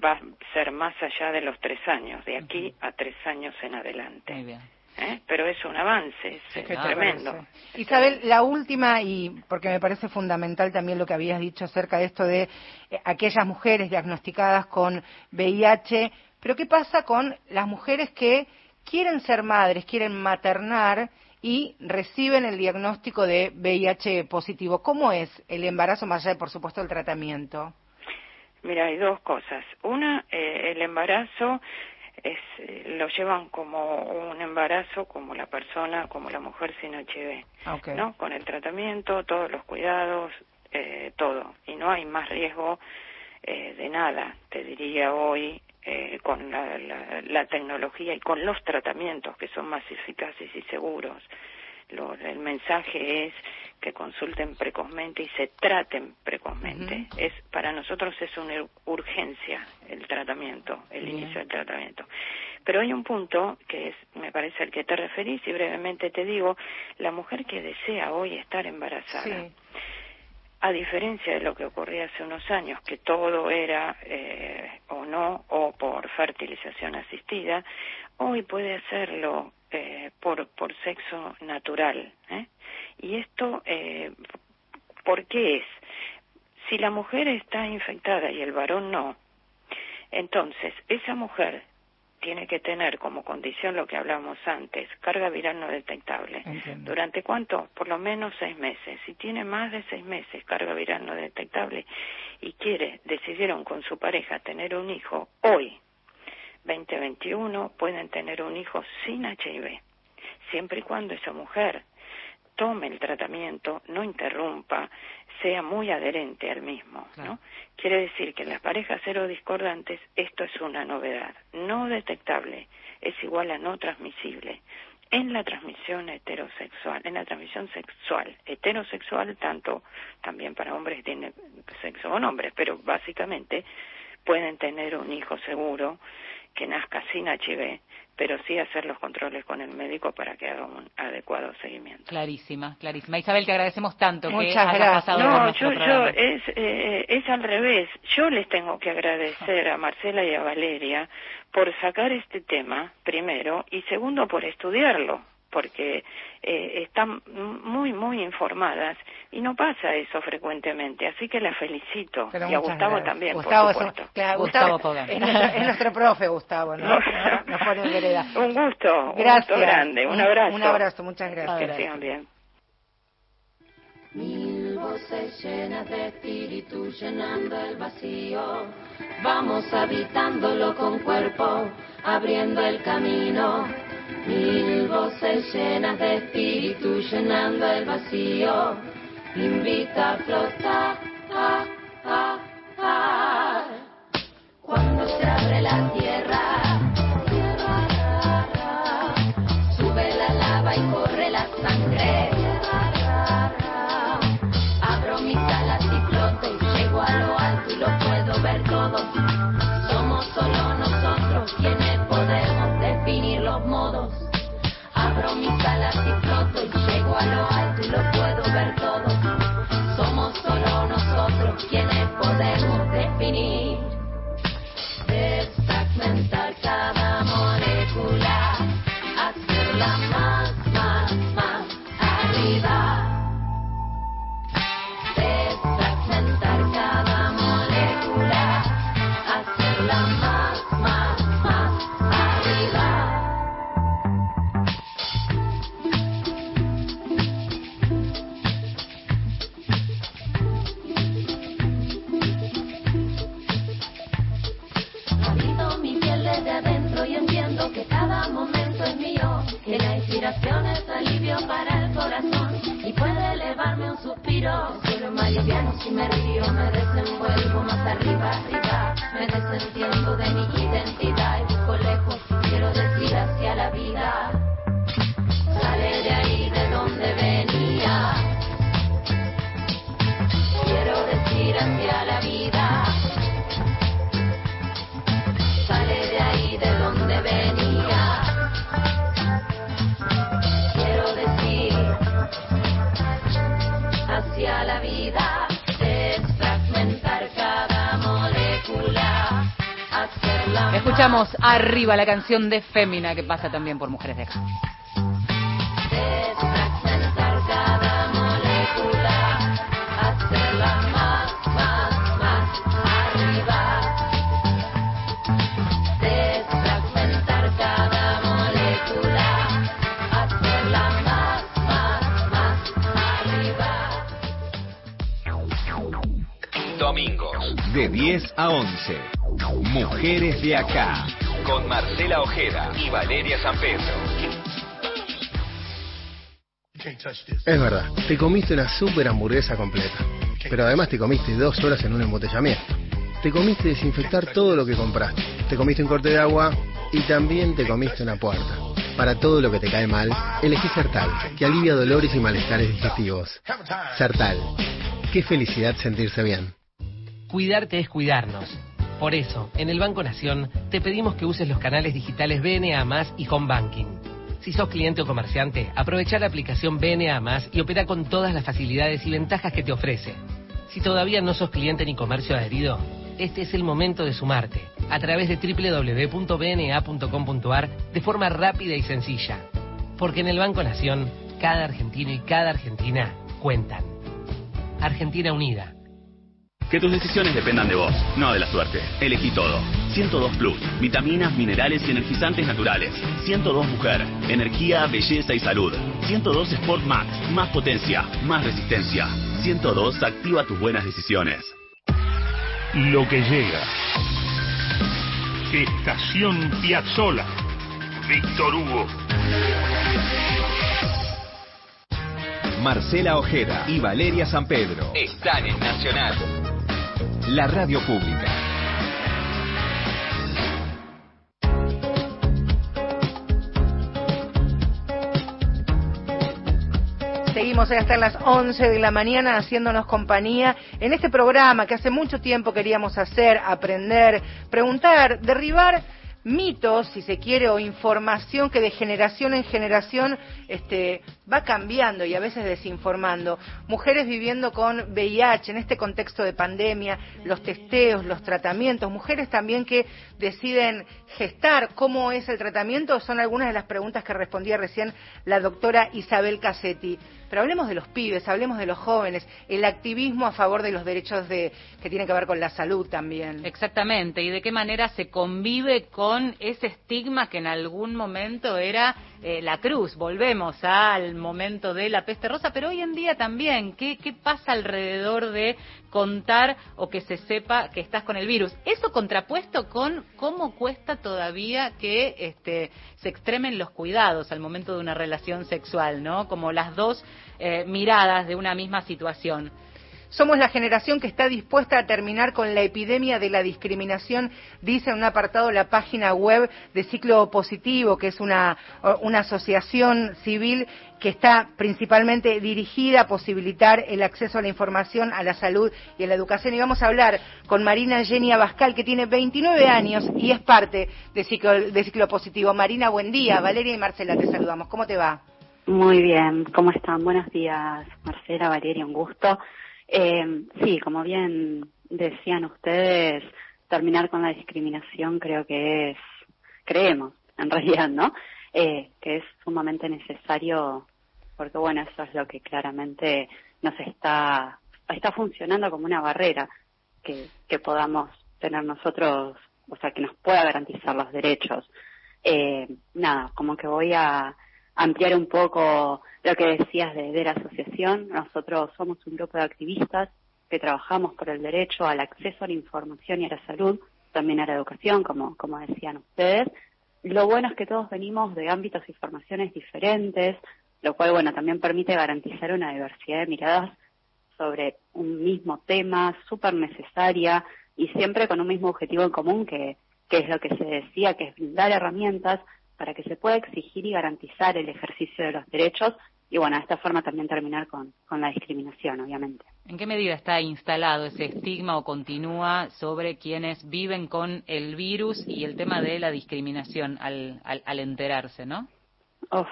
va a ser más allá de los tres años, de aquí a tres años en adelante. Muy bien. ¿Eh? Pero es un avance, es, tremendo. Isabel, la última, y porque me parece fundamental también lo que habías dicho acerca de esto de eh, aquellas mujeres diagnosticadas con VIH, pero ¿qué pasa con las mujeres que quieren ser madres, quieren maternar y reciben el diagnóstico de VIH positivo? ¿Cómo es el embarazo más allá de, por supuesto, el tratamiento? Mira, hay dos cosas. Una, eh, el embarazo es, eh, lo llevan como un embarazo, como la persona, como la mujer sin HIV, ¿no? Con el tratamiento, todos los cuidados, eh, todo. Y no hay más riesgo eh, de nada, te diría hoy, eh, con la, la, la, tecnología y con los tratamientos que son más eficaces y seguros. Lo, el mensaje es que consulten precozmente y se traten precozmente. Es para nosotros es una urgencia el tratamiento, el inicio del tratamiento. Pero hay un punto que es, me parece, al que te referís y brevemente te digo, la mujer que desea hoy estar embarazada. A diferencia de lo que ocurría hace unos años, que todo era eh, o no, o por fertilización asistida, hoy puede hacerlo eh, por, por sexo natural. ¿eh? Y esto, eh, ¿por qué es? Si la mujer está infectada y el varón no, entonces esa mujer tiene que tener como condición lo que hablamos antes, carga viral no detectable. ¿Durante cuánto? Por lo menos seis meses. Si tiene más de seis meses carga viral no detectable y quiere, decidieron con su pareja tener un hijo hoy, 2021, pueden tener un hijo sin HIV, siempre y cuando esa mujer tome el tratamiento, no interrumpa, sea muy adherente al mismo, ¿no? Quiere decir que en las parejas discordantes esto es una novedad. No detectable es igual a no transmisible. En la transmisión heterosexual, en la transmisión sexual, heterosexual, tanto también para hombres que tienen sexo con hombres, pero básicamente pueden tener un hijo seguro que nazca sin HIV, pero sí hacer los controles con el médico para que haga un adecuado seguimiento. Clarísima, clarísima. Isabel, te agradecemos tanto Muchas que gracias. no, yo, yo es, eh, es al revés. Yo les tengo que agradecer a Marcela y a Valeria por sacar este tema, primero, y segundo, por estudiarlo porque eh, están muy, muy informadas y no pasa eso frecuentemente. Así que la felicito. y a Gustavo también, Gustavo, por supuesto. Gustavo, es, nuestro, profe, Gustavo. ¿no? Nos pone en vereda. Un gusto, gracias. un gusto grande. Un abrazo. Un abrazo, muchas gracias. Que sigan bien. Mil voces llenas de espíritu llenando el vacío. Vamos habitándolo con cuerpo, abriendo el camino Mil voces llenas de espíritu llenando el vacío, invita a flotar. Ah, ah, ah. Cuando se abre la tierra, elevarme un suspiro. Solo más liviano si me río, me desenvuelvo más arriba, arriba. Me desentiendo de mi identidad y busco lejos, quiero decir hacia la vida. Escuchamos arriba la canción de Fémina que pasa también por Mujeres de Acá. Domingos, de 10 a 11. Mujeres de acá. Con Marcela Ojeda y Valeria San Pedro. Es verdad, te comiste una super hamburguesa completa. Pero además te comiste dos horas en un embotellamiento. Te comiste desinfectar todo lo que compraste. Te comiste un corte de agua y también te comiste una puerta. Para todo lo que te cae mal, elegí Sertal, que alivia dolores y malestares digestivos. Sertal. Qué felicidad sentirse bien. Cuidarte es cuidarnos. Por eso, en el Banco Nación te pedimos que uses los canales digitales BNA y Home Banking. Si sos cliente o comerciante, aprovecha la aplicación BNA y opera con todas las facilidades y ventajas que te ofrece. Si todavía no sos cliente ni comercio adherido, este es el momento de sumarte a través de www.bna.com.ar de forma rápida y sencilla. Porque en el Banco Nación, cada argentino y cada argentina cuentan. Argentina Unida. Que tus decisiones dependan de vos, no de la suerte. Elegí todo. 102 Plus, vitaminas, minerales y energizantes naturales. 102 Mujer, energía, belleza y salud. 102 Sport Max, más potencia, más resistencia. 102 activa tus buenas decisiones. Lo que llega. Estación Piazzola. Víctor Hugo. Marcela Ojeda y Valeria San Pedro están en Nacional. La radio pública. Seguimos hasta las 11 de la mañana haciéndonos compañía en este programa que hace mucho tiempo queríamos hacer, aprender, preguntar, derribar mitos, si se quiere, o información que de generación en generación este, va cambiando y a veces desinformando. Mujeres viviendo con VIH en este contexto de pandemia, los testeos, los tratamientos, mujeres también que deciden gestar cómo es el tratamiento, son algunas de las preguntas que respondía recién la doctora Isabel Cassetti. Pero hablemos de los pibes, hablemos de los jóvenes, el activismo a favor de los derechos de, que tienen que ver con la salud también. Exactamente, y de qué manera se convive con ese estigma que en algún momento era eh, la cruz. Volvemos al momento de la peste rosa, pero hoy en día también, ¿qué, ¿qué pasa alrededor de contar o que se sepa que estás con el virus? Eso contrapuesto con cómo cuesta todavía que este, se extremen los cuidados al momento de una relación sexual, ¿no? Como las dos eh, miradas de una misma situación. Somos la generación que está dispuesta a terminar con la epidemia de la discriminación, dice en un apartado la página web de Ciclo Positivo, que es una, una asociación civil que está principalmente dirigida a posibilitar el acceso a la información, a la salud y a la educación. Y vamos a hablar con Marina Jenny Abascal, que tiene 29 años y es parte de Ciclo, de Ciclo Positivo. Marina, buen día. Valeria y Marcela, te saludamos. ¿Cómo te va? Muy bien, ¿cómo están? Buenos días, Marcela, Valeria, un gusto. Eh, sí, como bien decían ustedes, terminar con la discriminación creo que es, creemos, en realidad, ¿no? Eh, que es sumamente necesario porque, bueno, eso es lo que claramente nos está, está funcionando como una barrera que, que podamos tener nosotros, o sea, que nos pueda garantizar los derechos. Eh, nada, como que voy a ampliar un poco lo que decías de, de, la asociación. Nosotros somos un grupo de activistas que trabajamos por el derecho al acceso a la información y a la salud, también a la educación, como, como decían ustedes. Lo bueno es que todos venimos de ámbitos y formaciones diferentes, lo cual, bueno, también permite garantizar una diversidad de miradas sobre un mismo tema, súper necesaria y siempre con un mismo objetivo en común, que, que es lo que se decía, que es brindar herramientas para que se pueda exigir y garantizar el ejercicio de los derechos y bueno, de esta forma también terminar con, con la discriminación, obviamente. ¿En qué medida está instalado ese estigma o continúa sobre quienes viven con el virus y el tema de la discriminación al, al, al enterarse, no? Uf.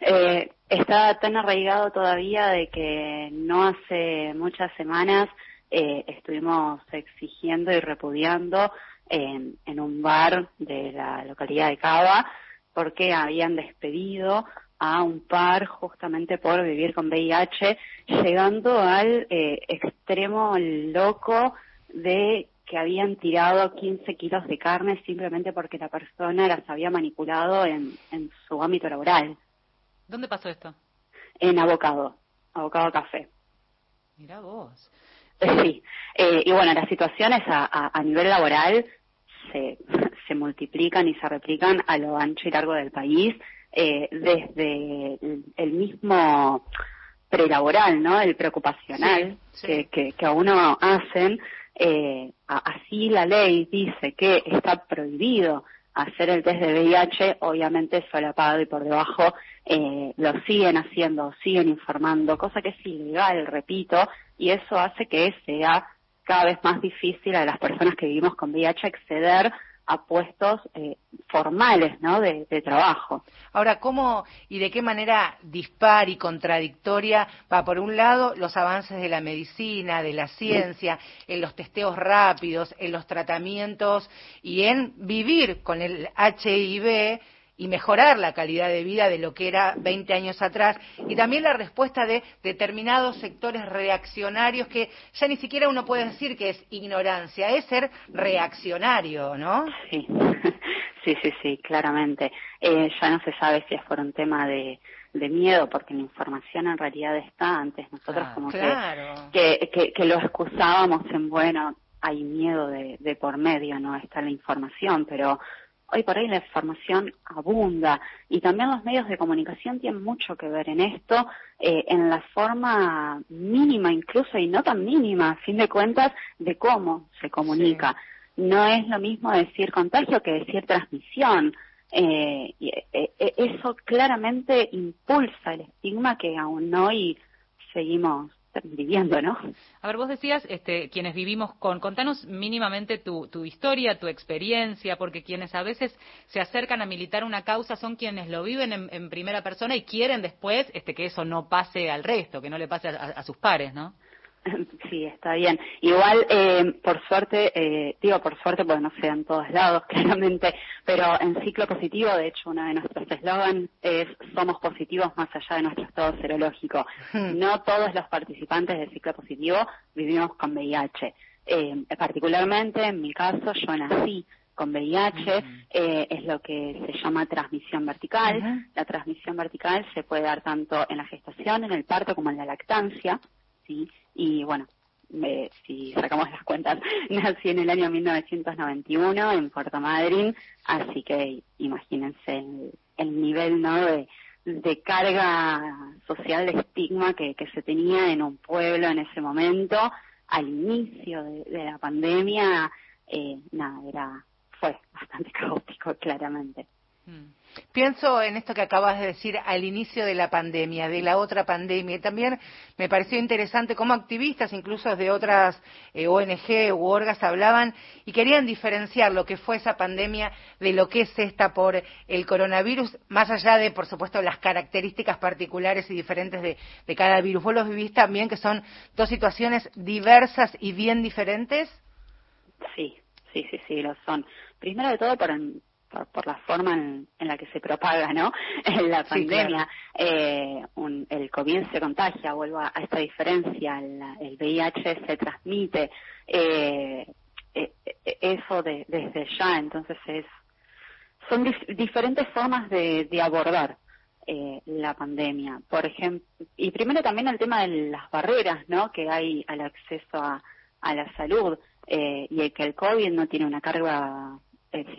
Eh, está tan arraigado todavía de que no hace muchas semanas eh, estuvimos exigiendo y repudiando en, en un bar de la localidad de Cava porque habían despedido a un par justamente por vivir con VIH, llegando al eh, extremo loco de que habían tirado 15 kilos de carne simplemente porque la persona las había manipulado en, en su ámbito laboral. ¿Dónde pasó esto? En Abocado, Abocado Café. Mira vos. Sí, eh, y bueno, las situaciones a, a, nivel laboral se, se multiplican y se replican a lo ancho y largo del país, eh, desde el, mismo prelaboral, ¿no? El preocupacional Que, que, que, a uno hacen, eh, así la ley dice que está prohibido hacer el test de VIH, obviamente solapado y por debajo eh, lo siguen haciendo, siguen informando, cosa que es ilegal, repito, y eso hace que sea cada vez más difícil a las personas que vivimos con VIH acceder a puestos eh, formales ¿no? De, trabajo. Ahora, ¿cómo y de qué manera dispar y contradictoria va, por un lado, los avances de la medicina, de la ciencia, en los testeos rápidos, en los tratamientos y en vivir con el HIV y mejorar la calidad de vida de lo que era 20 años atrás y también la respuesta de determinados sectores reaccionarios que ya ni siquiera uno puede decir que es ignorancia, es ser reaccionario, ¿no? Sí, sí, sí, sí, claramente. Eh, ya no se sabe si es por un tema de, de miedo, porque la información en realidad está antes. Nosotros como Que, que, que, lo excusábamos en, bueno, hay miedo de, de por medio, no está la información, pero hoy por hoy la información abunda y también los medios de comunicación tienen mucho que ver en esto, eh, en la forma mínima incluso y no tan mínima, a fin de cuentas, de cómo se comunica. No es lo mismo decir contagio que decir transmisión. Eh, y, eh, eso claramente impulsa el estigma que aún hoy seguimos viviendo, ¿no? A ver, vos decías, este, quienes vivimos con, contanos mínimamente tu, tu historia, tu experiencia, porque quienes a veces se acercan a militar una causa son quienes lo viven en, primera persona y quieren después este, que eso no pase al resto, que no le pase a sus pares, ¿no? Sí, está bien. Igual, eh, por suerte, eh, digo por suerte porque no sé en todos lados, claramente, pero en ciclo positivo, de hecho, uno de nuestros eslogans es somos positivos más allá de nuestro estado serológico. Hmm. No todos los participantes de ciclo positivo vivimos con VIH. Eh, particularmente, en mi caso, yo nací con VIH, eh, es lo que se llama transmisión vertical. La transmisión vertical se puede dar tanto en la gestación, en el parto como en la lactancia. ¿Sí? Y bueno, si sacamos las cuentas, nací en el año 1991 en Puerto Madryn, así que imagínense el, nivel ¿no? de, de carga social, de estigma que, que se tenía en un pueblo en ese momento, al inicio de, la pandemia, eh, nada, era, fue bastante caótico, claramente. Mm. Pienso en esto que acabas de decir al inicio de la pandemia, de la otra pandemia. Y también me pareció interesante cómo activistas, incluso de otras eh, ONG u orgas, hablaban y querían diferenciar lo que fue esa pandemia de lo que es esta por el coronavirus, más allá de, por supuesto, las características particulares y diferentes de, de cada virus. ¿Vos los vivís también que son dos situaciones diversas y bien diferentes? Sí, sí, sí, sí, lo son. Primero de todo, por, por, la forma en, la que se propaga, ¿no? En la pandemia, eh, el COVID se contagia, vuelvo a, esta diferencia, el, VIH se transmite, eh, eh, eso desde ya, entonces es, son diferentes formas de, abordar la pandemia, por ejemplo, y primero también el tema de las barreras, ¿no? Que hay al acceso a, a la salud y que el COVID no tiene una carga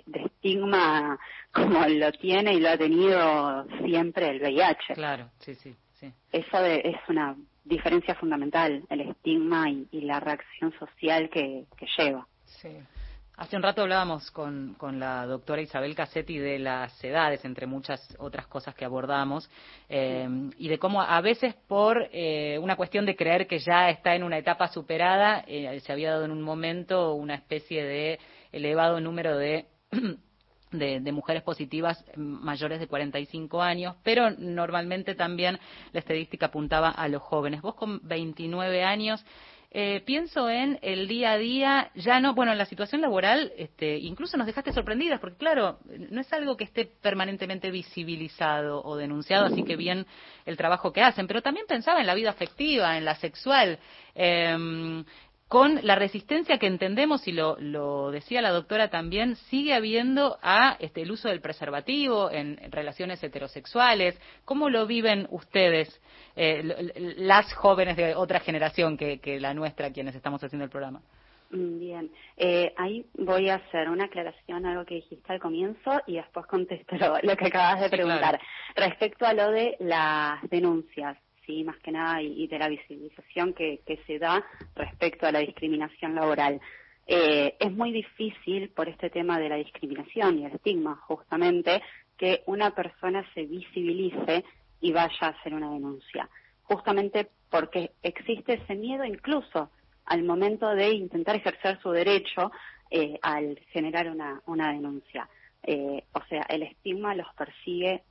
de estigma como lo tiene y lo ha tenido siempre el VIH. Claro, sí, sí. sí. Eso es una diferencia fundamental, el estigma y, la reacción social que, lleva. Sí. Hace un rato hablábamos con, con, la doctora Isabel Cassetti de las edades, entre muchas otras cosas que abordamos, eh, y de cómo a veces por eh, una cuestión de creer que ya está en una etapa superada, eh, se había dado en un momento una especie de elevado número de de, mujeres positivas mayores de 45 años, pero normalmente también la estadística apuntaba a los jóvenes. Vos con 29 años, eh, pienso en el día a día, ya no, bueno, en la situación laboral, este, incluso nos dejaste sorprendidas, porque claro, no es algo que esté permanentemente visibilizado o denunciado, así que bien el trabajo que hacen, pero también pensaba en la vida afectiva, en la sexual. Eh, con la resistencia que entendemos, y lo, lo, decía la doctora también, sigue habiendo a este, el uso del preservativo en, relaciones heterosexuales. ¿Cómo lo viven ustedes, eh, las jóvenes de otra generación que, que, la nuestra, quienes estamos haciendo el programa? Bien, eh, ahí voy a hacer una aclaración a algo que dijiste al comienzo y después contesto lo, que acabas de preguntar. Respecto a lo de las denuncias, sí, más que nada, y, de la visibilización que, se da respecto a la discriminación laboral. Eh, es muy difícil por este tema de la discriminación y el estigma, justamente, que una persona se visibilice y vaya a hacer una denuncia, justamente porque existe ese miedo incluso al momento de intentar ejercer su derecho eh, al generar una, una denuncia. Eh, o sea, el estigma los persigue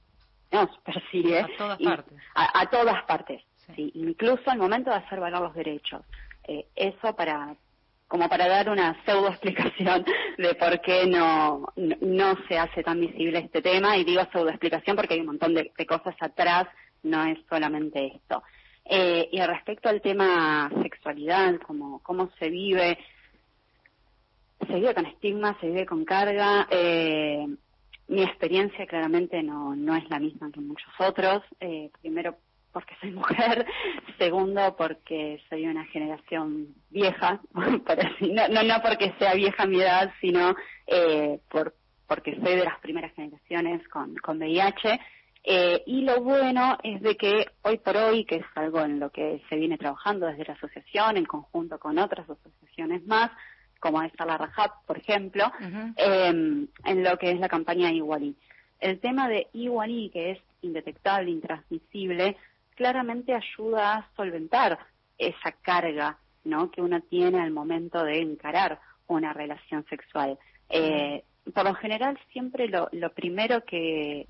nos persigue a todas partes, a, todas partes sí. incluso al momento de hacer valer los derechos. Eh, eso para como para dar una pseudo explicación de por qué no, no, se hace tan visible este tema, y digo pseudo explicación porque hay un montón de, cosas atrás, no es solamente esto. Eh, y respecto al tema sexualidad, cómo, cómo se vive, se vive con estigma, se vive con carga, eh, mi experiencia claramente no, no es la misma que muchos otros. Eh, primero porque soy mujer, segundo porque soy una generación vieja, no, no, porque sea vieja mi edad, sino eh, por, porque soy de las primeras generaciones con, con VIH. Eh, y lo bueno es de que hoy por hoy, que es algo en lo que se viene trabajando desde la asociación, en conjunto con otras asociaciones más, como esta la Rajab, por ejemplo, em, en lo que es la campaña Igualí. El tema de Igualí, que es indetectable, intransmisible, claramente ayuda a solventar esa carga ¿no? que uno tiene al momento de encarar una relación sexual. Eh, por lo general, siempre lo, lo primero que,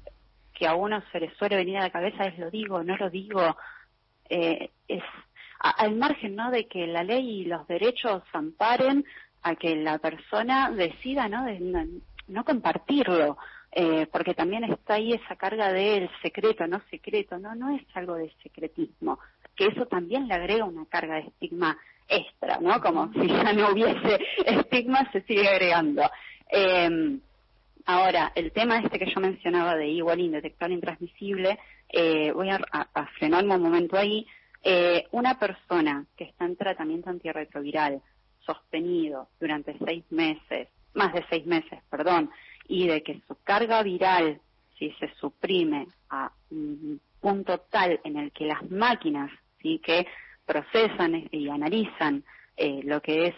que a uno se le suele venir a la cabeza es lo digo, no lo digo, eh, es al margen ¿no? de que la ley y los derechos amparen a que la persona decida no, no, compartirlo, eh, porque también está ahí esa carga del secreto, no secreto, no, no es algo de secretismo, que eso también le agrega una carga de estigma extra, ¿no? Como si ya no hubiese estigma, se sigue agregando. Eh, ahora, el tema este que yo mencionaba de igual indetectable intransmisible, eh, voy a, a, frenarme un momento ahí. Eh, una persona que está en tratamiento antirretroviral, sostenido durante seis meses, más de seis meses, perdón, y de que su carga viral, si se suprime a un punto tal en el que las máquinas, sí, que procesan y analizan eh, lo que es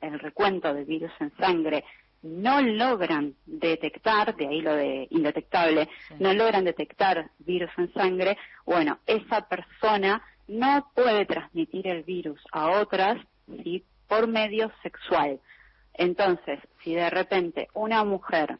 el recuento de virus en sangre, no logran detectar, de ahí lo de indetectable, no logran detectar virus en sangre, bueno, esa persona no puede transmitir el virus a otras, ¿sí? Por medio sexual. Entonces, si de repente una mujer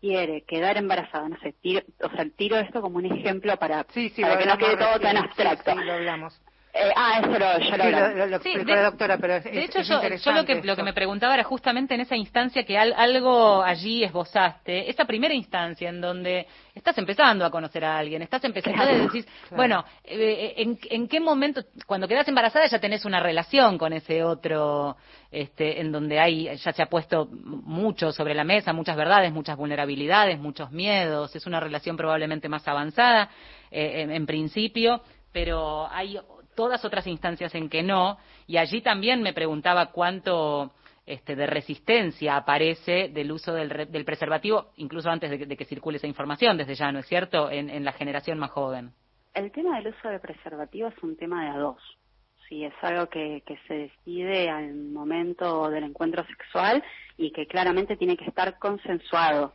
quiere quedar embarazada, no sé, tiro, o sea, tiro esto como un ejemplo para, que no quede todo tan abstracto. Sí, lo hablamos. Eh, ah, eso lo, yo lo, lo, de, doctora, pero de hecho yo, lo que lo que me preguntaba era justamente en esa instancia que algo allí esbozaste, esa primera instancia en donde estás empezando a conocer a alguien, estás empezando a decir, bueno, eh, en, en, qué momento, cuando quedas embarazada ya tenés una relación con ese otro, este, en donde hay, ya se ha puesto mucho sobre la mesa, muchas verdades, muchas vulnerabilidades, muchos miedos, es una relación probablemente más avanzada eh, en, en principio, pero hay todas otras instancias en que no, y allí también me preguntaba cuánto este, de resistencia aparece del uso del, del preservativo, incluso antes de que, circule esa información, desde ya, ¿no es cierto?, en, la generación más joven. El tema del uso del preservativo es un tema de a dos. Sí, es algo que se decide al momento del encuentro sexual y que claramente tiene que estar consensuado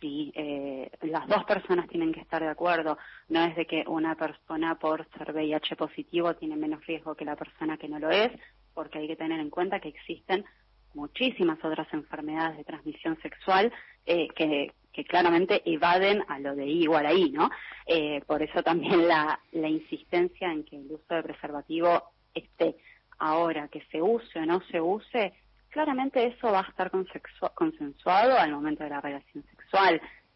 sí, eh, las dos personas tienen que estar de acuerdo. No es de que una persona por ser VIH positivo tiene menos riesgo que la persona que no lo es, porque hay que tener en cuenta que existen muchísimas otras enfermedades de transmisión sexual eh, que, claramente evaden a lo de igual ahí, ¿no? Eh, por eso también la, la insistencia en que el uso de preservativo esté Ahora, que se use o no se use, claramente eso va a estar consensuado al momento de la relación sexual.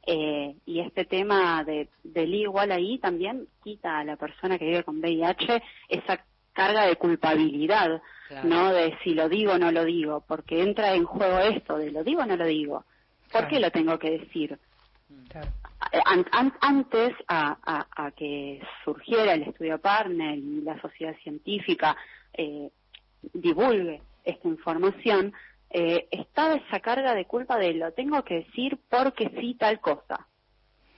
Eh, y este tema de, del igual ahí también quita a la persona que vive con VIH esa carga de culpabilidad, ¿no? De si lo digo o no lo digo, porque entra en juego esto de lo digo o no lo digo. ¿Por qué lo tengo que decir? antes a, que surgiera el estudio partner y la sociedad científica eh, divulgue esta información, eh, estaba esa carga de culpa de lo tengo que decir porque sí tal cosa,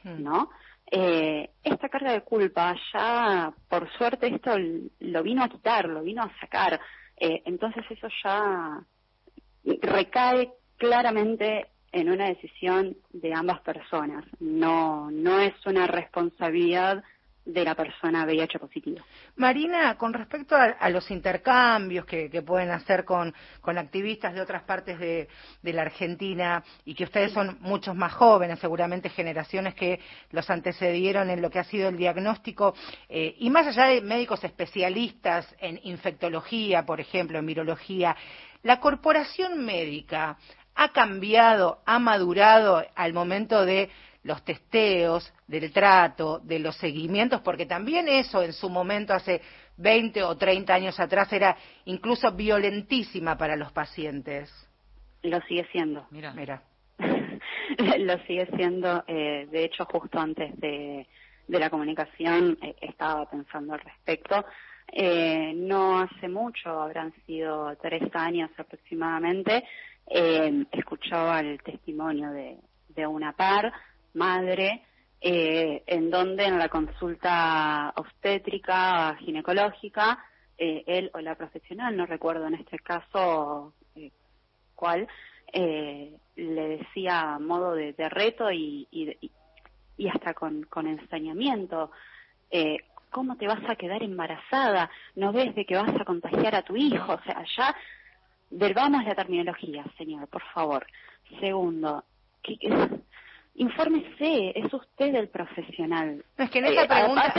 hmm. ¿no? Eh, esta carga de culpa ya, por suerte, esto lo vino a quitar, lo vino a sacar. Eh, entonces eso ya recae claramente en una decisión de ambas personas. No, no es una responsabilidad de la persona VIH positiva. Marina, con respecto a, los intercambios que, pueden hacer con, activistas de otras partes de, la Argentina y que ustedes son muchos más jóvenes, seguramente generaciones que los antecedieron en lo que ha sido el diagnóstico, eh, y más allá de médicos especialistas en infectología, por ejemplo, en virología, la corporación médica ha cambiado, ha madurado al momento de los testeos, del trato, de los seguimientos, porque también eso en su momento hace 20 o 30 años atrás era incluso violentísima para los pacientes. Lo sigue siendo. Mira, mira. Lo sigue siendo. Eh, de hecho, justo antes de, la comunicación eh, estaba pensando al respecto. Eh, no hace mucho, habrán sido tres años aproximadamente, escuchaba el testimonio de, de una par madre, eh, en donde en la consulta obstétrica, ginecológica, eh, él o la profesional, no recuerdo en este caso eh, cuál, le decía a modo de, reto y, y, hasta con, con ensañamiento, ¿cómo te vas a quedar embarazada? ¿No ves de que vas a contagiar a tu hijo? O sea, ya verbamos la terminología, señor, por favor. Segundo, ¿qué, infórmese, es usted el profesional. No, es que en esa eh, pregunta,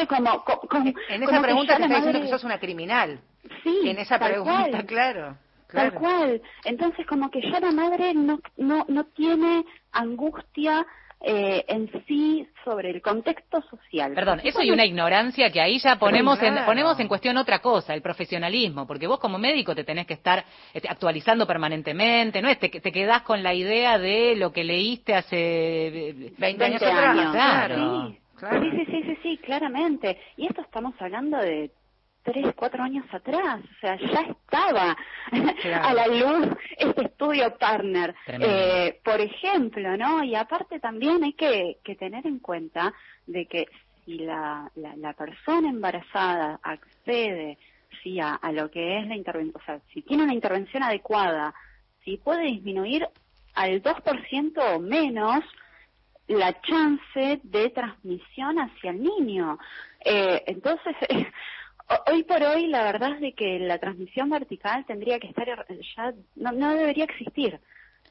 en esa pregunta te está diciendo que sos una criminal. Sí, en esa pregunta, claro, Tal cual. Entonces, como que ya la madre no, no, no tiene angustia eh, en sí sobre el contexto social. Perdón, eso y una ignorancia que ahí ya ponemos en, ponemos en cuestión otra cosa, el profesionalismo, porque vos como médico te tenés que estar este, actualizando permanentemente, ¿no? Te, te quedás con la idea de lo que leíste hace 20, años, atrás. Claro. Sí, sí, sí, sí, sí, claramente. Y esto estamos hablando de tres, cuatro años atrás, o sea, ya estaba a la luz este estudio partner, eh, por ejemplo, ¿no? Y aparte también hay que, tener en cuenta de que si la, la, persona embarazada accede sí, a, lo que es la intervención, o sea, si tiene una intervención adecuada, si puede disminuir al 2% o menos la chance de transmisión hacia el niño. Eh, entonces, Hoy por hoy, la verdad es de que la transmisión vertical tendría que estar ya, no, no debería existir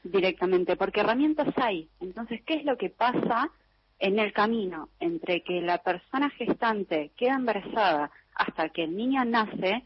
directamente, porque herramientas hay. Entonces, ¿qué es lo que pasa en el camino entre que la persona gestante queda embarazada hasta que el niño nace?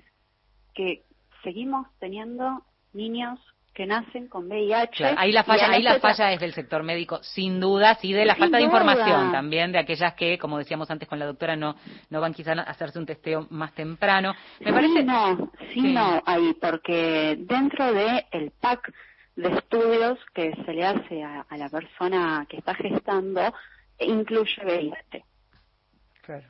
Que seguimos teniendo niños que nacen con VIH. ahí la falla, ahí la falla es del sector médico, sin duda, y de la falta de información también de aquellas que, como decíamos antes con la doctora, no no van quizás a hacerse un testeo más temprano. Me parece no, sí, no, ahí porque dentro de el pack de estudios que se le hace a, la persona que está gestando incluye VIH. Claro.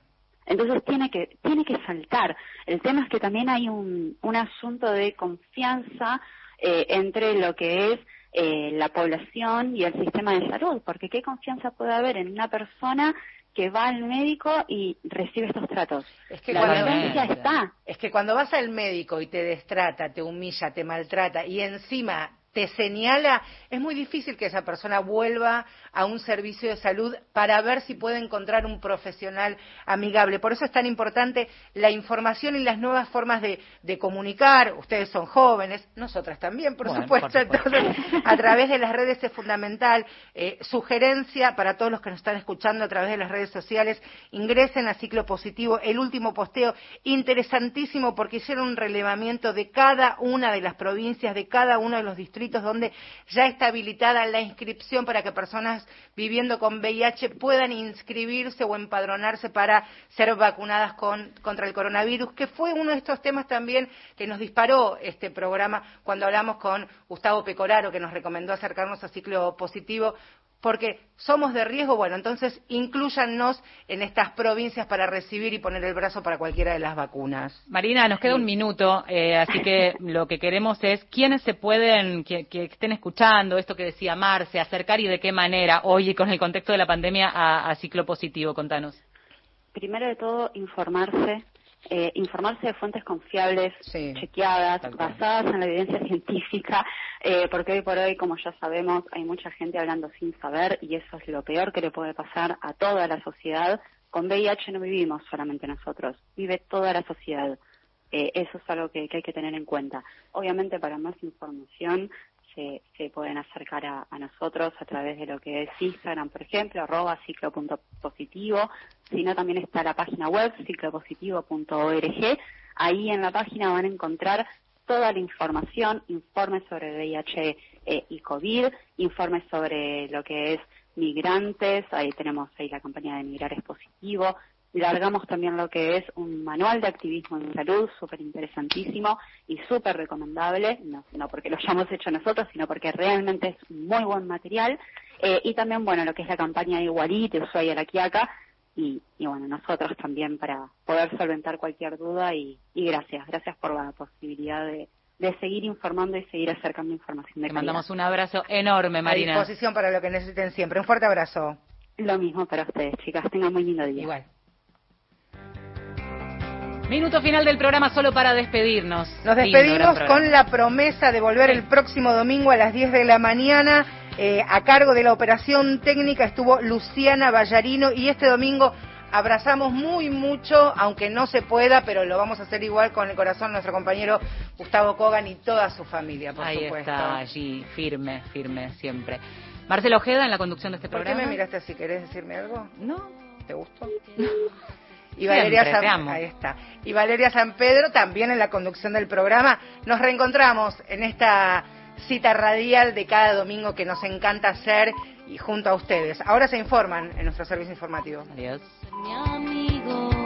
Entonces tiene que tiene que saltar. El tema es que también hay un, un asunto de confianza eh, entre lo que es eh, la población y el sistema de salud, porque qué confianza puede haber en una persona que va al médico y recibe estos tratos. Es que la cuando, está. Es que cuando vas al médico y te destrata, te humilla, te maltrata y encima te señala, es muy difícil que esa persona vuelva a un servicio de salud para ver si puede encontrar un profesional amigable. Por eso es tan importante la información y las nuevas formas de, comunicar. Ustedes son jóvenes, nosotras también, por, supuesto. Entonces, a través de las redes es fundamental. Eh, sugerencia para todos los que nos están escuchando a través de las redes sociales, ingresen a Ciclo Positivo. El último posteo, interesantísimo porque hicieron un relevamiento de cada una de las provincias, de cada uno de los distritos donde ya está habilitada la inscripción para que personas viviendo con VIH puedan inscribirse o empadronarse para ser vacunadas contra el coronavirus, que fue uno de estos temas también que nos disparó este programa cuando hablamos con Gustavo Pecoraro, que nos recomendó acercarnos a ciclo positivo porque somos de riesgo, bueno, entonces incluyannos en estas provincias para recibir y poner el brazo para cualquiera de las vacunas. Marina, nos queda un minuto, eh, así que lo que queremos es quiénes se pueden, que, estén escuchando esto que decía Marce, acercar y de qué manera hoy con el contexto de la pandemia a ciclo positivo, contanos. Primero de todo, informarse eh, informarse de fuentes confiables, chequeadas, basadas en la evidencia científica, eh, porque hoy por hoy, como ya sabemos, hay mucha gente hablando sin saber y eso es lo peor que le puede pasar a toda la sociedad. Con VIH no vivimos solamente nosotros, vive toda la sociedad. Eh, eso es algo que, hay que tener en cuenta. Obviamente, para más información, se, pueden acercar a, nosotros a través de lo que es Instagram, por ejemplo, arroba ciclo.positivo, sino también está la página web ciclopositivo.org. Ahí en la página van a encontrar toda la información, informes sobre VIH eh, y COVID, informes sobre lo que es migrantes, ahí tenemos ahí la campaña de Migrar es Positivo, largamos también lo que es un manual de activismo en salud, súper interesantísimo y súper recomendable, no, no, porque lo hayamos hecho nosotros, sino porque realmente es un muy buen material. Eh, y también, bueno, lo que es la campaña de Igualite, Ushuaia La Quiaca, y, y, bueno, nosotros también para poder solventar cualquier duda y, y gracias, gracias por la posibilidad de, de seguir informando y seguir acercando información de Te mandamos un abrazo enorme, Marina. A disposición para lo que necesiten siempre. Un fuerte abrazo. Lo mismo para ustedes, chicas. Tengan muy lindo día. Igual. Minuto final del programa solo para despedirnos. Nos despedimos con la promesa de volver el próximo domingo a las 10 de la mañana. Eh, a cargo de la operación técnica estuvo Luciana Ballarino y este domingo abrazamos muy mucho, aunque no se pueda, pero lo vamos a hacer igual con el corazón nuestro compañero Gustavo Kogan y toda su familia, por Ahí supuesto. está, allí, firme, firme, siempre. Marcelo Ojeda en la conducción de este programa. ¿Por qué me miraste así? ¿Querés decirme algo? No. ¿Te gustó? Y Valeria San... Ahí está. Y Valeria San Pedro también en la conducción del programa. Nos reencontramos en esta cita radial de cada domingo que nos encanta hacer y junto a ustedes. Ahora se informan en nuestro servicio informativo. Adiós. Mi amigo